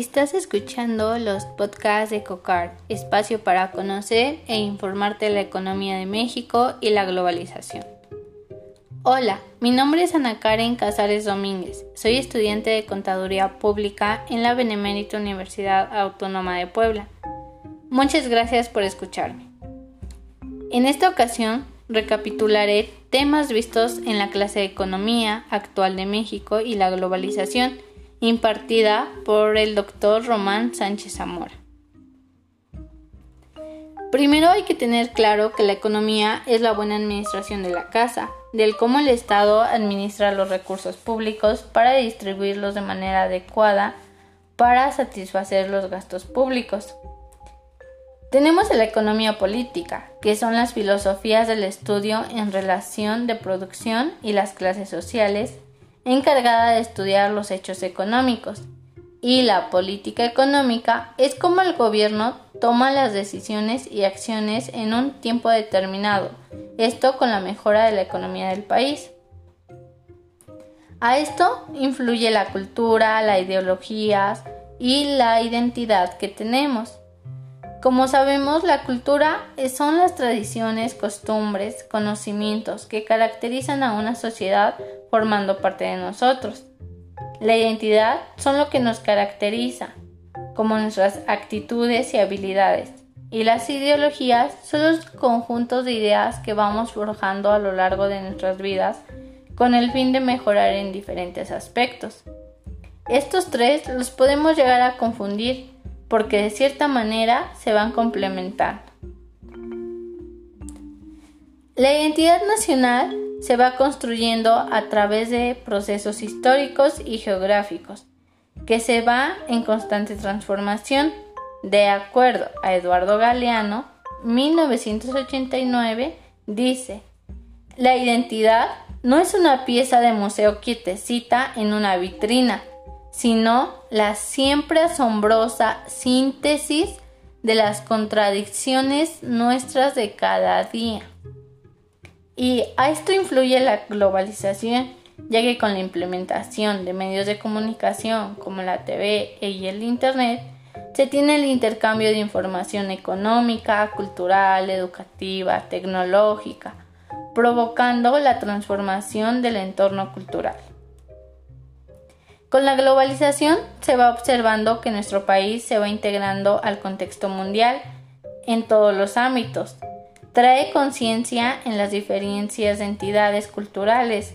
Estás escuchando los podcasts de COCAR, espacio para conocer e informarte de la economía de México y la globalización. Hola, mi nombre es Ana Karen Casares Domínguez. Soy estudiante de Contaduría Pública en la Benemérita Universidad Autónoma de Puebla. Muchas gracias por escucharme. En esta ocasión recapitularé temas vistos en la clase de Economía actual de México y la globalización impartida por el doctor Román Sánchez Zamora. Primero hay que tener claro que la economía es la buena administración de la casa, del cómo el Estado administra los recursos públicos para distribuirlos de manera adecuada para satisfacer los gastos públicos. Tenemos la economía política, que son las filosofías del estudio en relación de producción y las clases sociales, encargada de estudiar los hechos económicos. Y la política económica es como el gobierno toma las decisiones y acciones en un tiempo determinado, esto con la mejora de la economía del país. A esto influye la cultura, la ideología y la identidad que tenemos. Como sabemos, la cultura son las tradiciones, costumbres, conocimientos que caracterizan a una sociedad formando parte de nosotros. La identidad son lo que nos caracteriza, como nuestras actitudes y habilidades. Y las ideologías son los conjuntos de ideas que vamos forjando a lo largo de nuestras vidas con el fin de mejorar en diferentes aspectos. Estos tres los podemos llegar a confundir porque de cierta manera se van complementando. La identidad nacional se va construyendo a través de procesos históricos y geográficos, que se va en constante transformación. De acuerdo a Eduardo Galeano, 1989, dice, la identidad no es una pieza de museo quietecita en una vitrina, sino la siempre asombrosa síntesis de las contradicciones nuestras de cada día. Y a esto influye la globalización, ya que con la implementación de medios de comunicación como la TV y el Internet, se tiene el intercambio de información económica, cultural, educativa, tecnológica, provocando la transformación del entorno cultural. Con la globalización se va observando que nuestro país se va integrando al contexto mundial en todos los ámbitos. Trae conciencia en las diferencias de entidades culturales,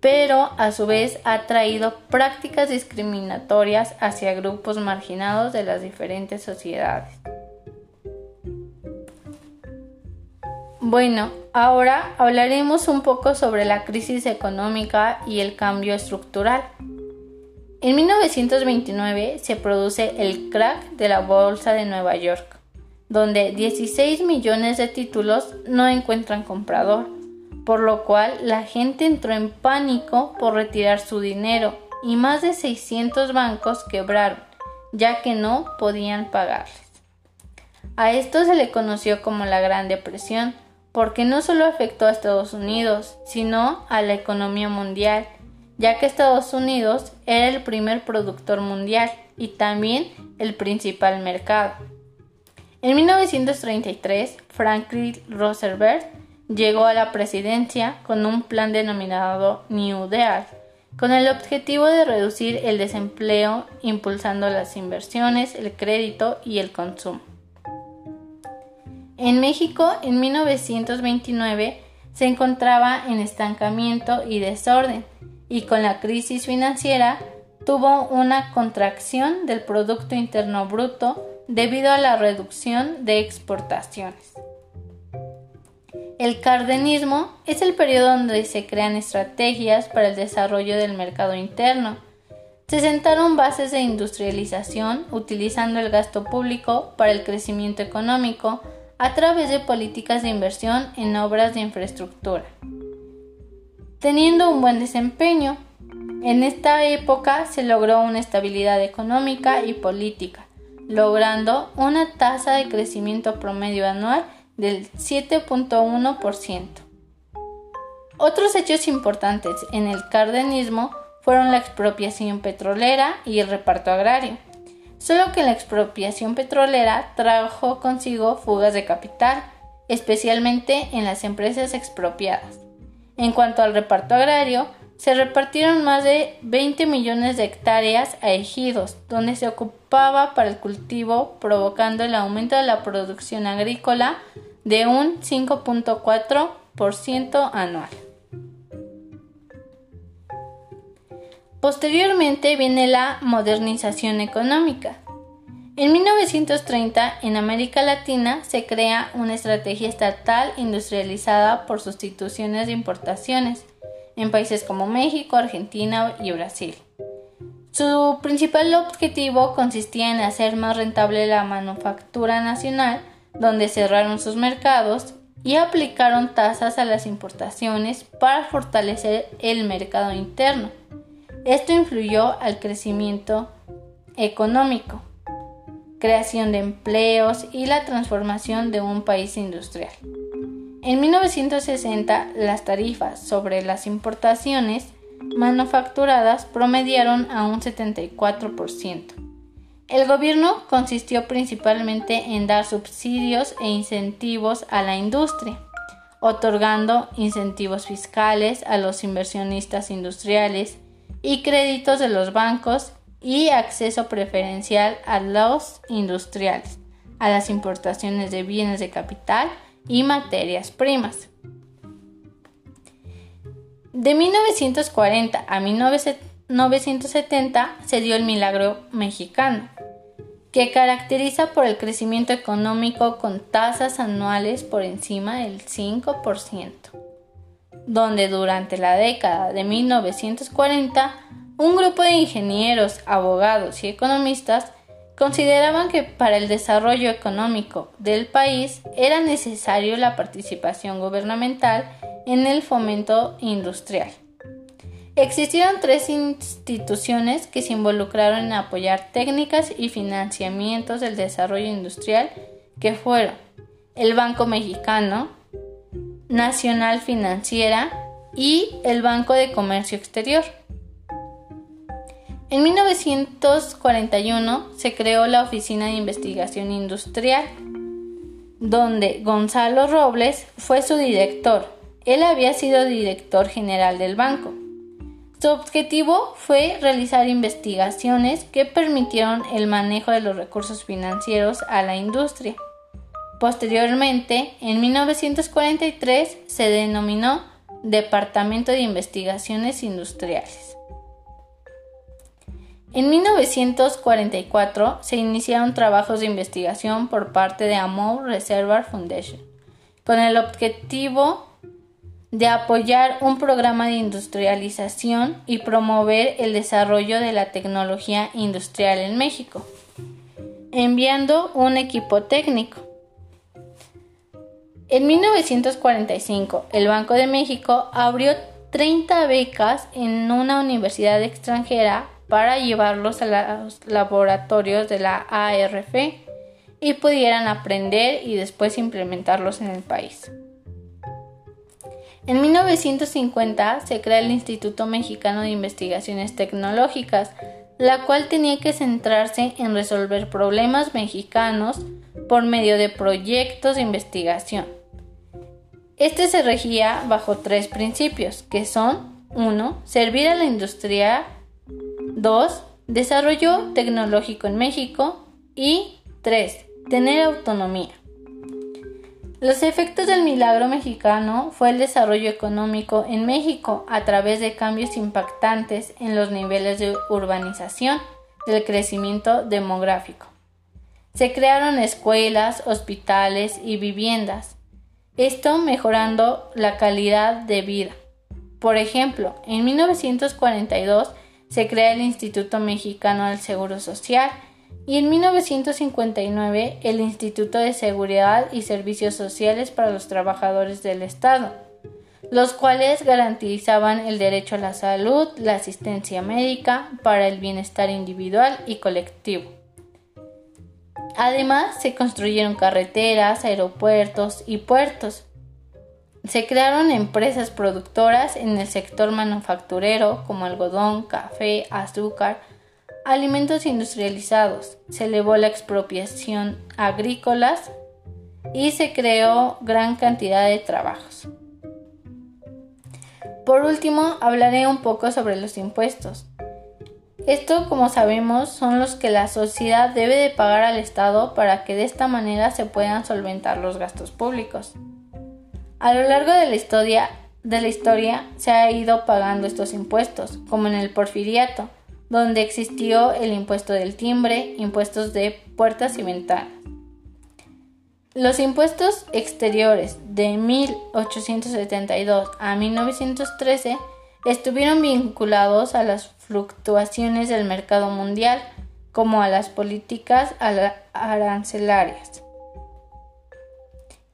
pero a su vez ha traído prácticas discriminatorias hacia grupos marginados de las diferentes sociedades. Bueno, ahora hablaremos un poco sobre la crisis económica y el cambio estructural. En 1929 se produce el crack de la Bolsa de Nueva York, donde 16 millones de títulos no encuentran comprador, por lo cual la gente entró en pánico por retirar su dinero y más de 600 bancos quebraron, ya que no podían pagarles. A esto se le conoció como la Gran Depresión, porque no solo afectó a Estados Unidos, sino a la economía mundial ya que Estados Unidos era el primer productor mundial y también el principal mercado. En 1933, Franklin Roosevelt llegó a la presidencia con un plan denominado New Deal, con el objetivo de reducir el desempleo impulsando las inversiones, el crédito y el consumo. En México, en 1929, se encontraba en estancamiento y desorden, y con la crisis financiera tuvo una contracción del Producto Interno Bruto debido a la reducción de exportaciones. El cardenismo es el periodo donde se crean estrategias para el desarrollo del mercado interno. Se sentaron bases de industrialización utilizando el gasto público para el crecimiento económico a través de políticas de inversión en obras de infraestructura teniendo un buen desempeño. En esta época se logró una estabilidad económica y política, logrando una tasa de crecimiento promedio anual del 7.1%. Otros hechos importantes en el cardenismo fueron la expropiación petrolera y el reparto agrario. solo que la expropiación petrolera trajo consigo fugas de capital, especialmente en las empresas expropiadas. En cuanto al reparto agrario, se repartieron más de 20 millones de hectáreas a ejidos, donde se ocupaba para el cultivo, provocando el aumento de la producción agrícola de un 5.4% anual. Posteriormente viene la modernización económica. En 1930, en América Latina, se crea una estrategia estatal industrializada por sustituciones de importaciones en países como México, Argentina y Brasil. Su principal objetivo consistía en hacer más rentable la manufactura nacional, donde cerraron sus mercados y aplicaron tasas a las importaciones para fortalecer el mercado interno esto influyó al crecimiento económico, creación de empleos y la transformación de un país industrial. En 1960, las tarifas sobre las importaciones manufacturadas promediaron a un 74%. El gobierno consistió principalmente en dar subsidios e incentivos a la industria, otorgando incentivos fiscales a los inversionistas industriales y créditos de los bancos y acceso preferencial a los industriales, a las importaciones de bienes de capital y materias primas. De 1940 a 1970 se dio el milagro mexicano, que caracteriza por el crecimiento económico con tasas anuales por encima del 5% donde durante la década de 1940 un grupo de ingenieros, abogados y economistas consideraban que para el desarrollo económico del país era necesario la participación gubernamental en el fomento industrial. Existieron tres instituciones que se involucraron en apoyar técnicas y financiamientos del desarrollo industrial que fueron el Banco Mexicano, Nacional Financiera y el Banco de Comercio Exterior. En 1941 se creó la Oficina de Investigación Industrial, donde Gonzalo Robles fue su director. Él había sido director general del banco. Su objetivo fue realizar investigaciones que permitieron el manejo de los recursos financieros a la industria. Posteriormente, en 1943, se denominó Departamento de Investigaciones Industriales. En 1944 se iniciaron trabajos de investigación por parte de Amor Reservoir Foundation, con el objetivo de apoyar un programa de industrialización y promover el desarrollo de la tecnología industrial en México, enviando un equipo técnico. En 1945, el Banco de México abrió 30 becas en una universidad extranjera para llevarlos a los laboratorios de la ARF y pudieran aprender y después implementarlos en el país. En 1950 se crea el Instituto Mexicano de Investigaciones Tecnológicas, la cual tenía que centrarse en resolver problemas mexicanos por medio de proyectos de investigación este se regía bajo tres principios, que son 1. Servir a la industria 2. Desarrollo tecnológico en México y 3. Tener autonomía. Los efectos del milagro mexicano fue el desarrollo económico en México a través de cambios impactantes en los niveles de urbanización del crecimiento demográfico. Se crearon escuelas, hospitales y viviendas esto mejorando la calidad de vida. Por ejemplo, en 1942 se crea el Instituto Mexicano del Seguro Social y en 1959 el Instituto de Seguridad y Servicios Sociales para los Trabajadores del Estado, los cuales garantizaban el derecho a la salud, la asistencia médica para el bienestar individual y colectivo. Además, se construyeron carreteras, aeropuertos y puertos. Se crearon empresas productoras en el sector manufacturero como algodón, café, azúcar, alimentos industrializados, se elevó la expropiación agrícolas y se creó gran cantidad de trabajos. Por último, hablaré un poco sobre los impuestos. Esto, como sabemos, son los que la sociedad debe de pagar al Estado para que de esta manera se puedan solventar los gastos públicos. A lo largo de la historia, se ha ido pagando estos impuestos, como en el porfiriato, donde existió el impuesto del timbre, impuestos de puertas y ventanas. Los impuestos exteriores de 1872 a 1913 estuvieron vinculados a las fluctuaciones del mercado mundial como a las políticas arancelarias.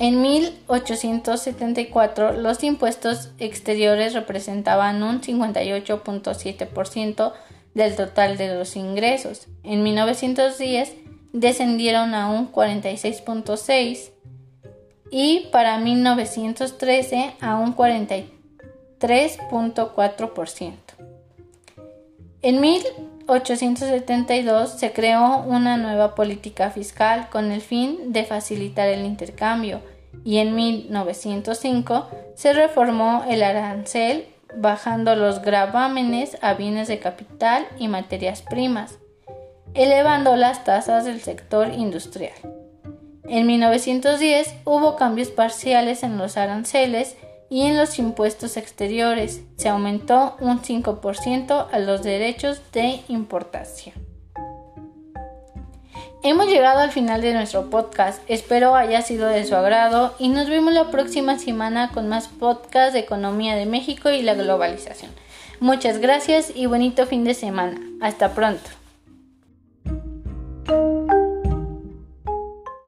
En 1874 los impuestos exteriores representaban un 58.7% del total de los ingresos. En 1910 descendieron a un 46.6 y para 1913 a un 43.4%. En 1872 se creó una nueva política fiscal con el fin de facilitar el intercambio y en 1905 se reformó el arancel bajando los gravámenes a bienes de capital y materias primas, elevando las tasas del sector industrial. En 1910 hubo cambios parciales en los aranceles y en los impuestos exteriores. Se aumentó un 5% a los derechos de importación. Hemos llegado al final de nuestro podcast, espero haya sido de su agrado y nos vemos la próxima semana con más podcasts de economía de México y la globalización. Muchas gracias y bonito fin de semana. Hasta pronto.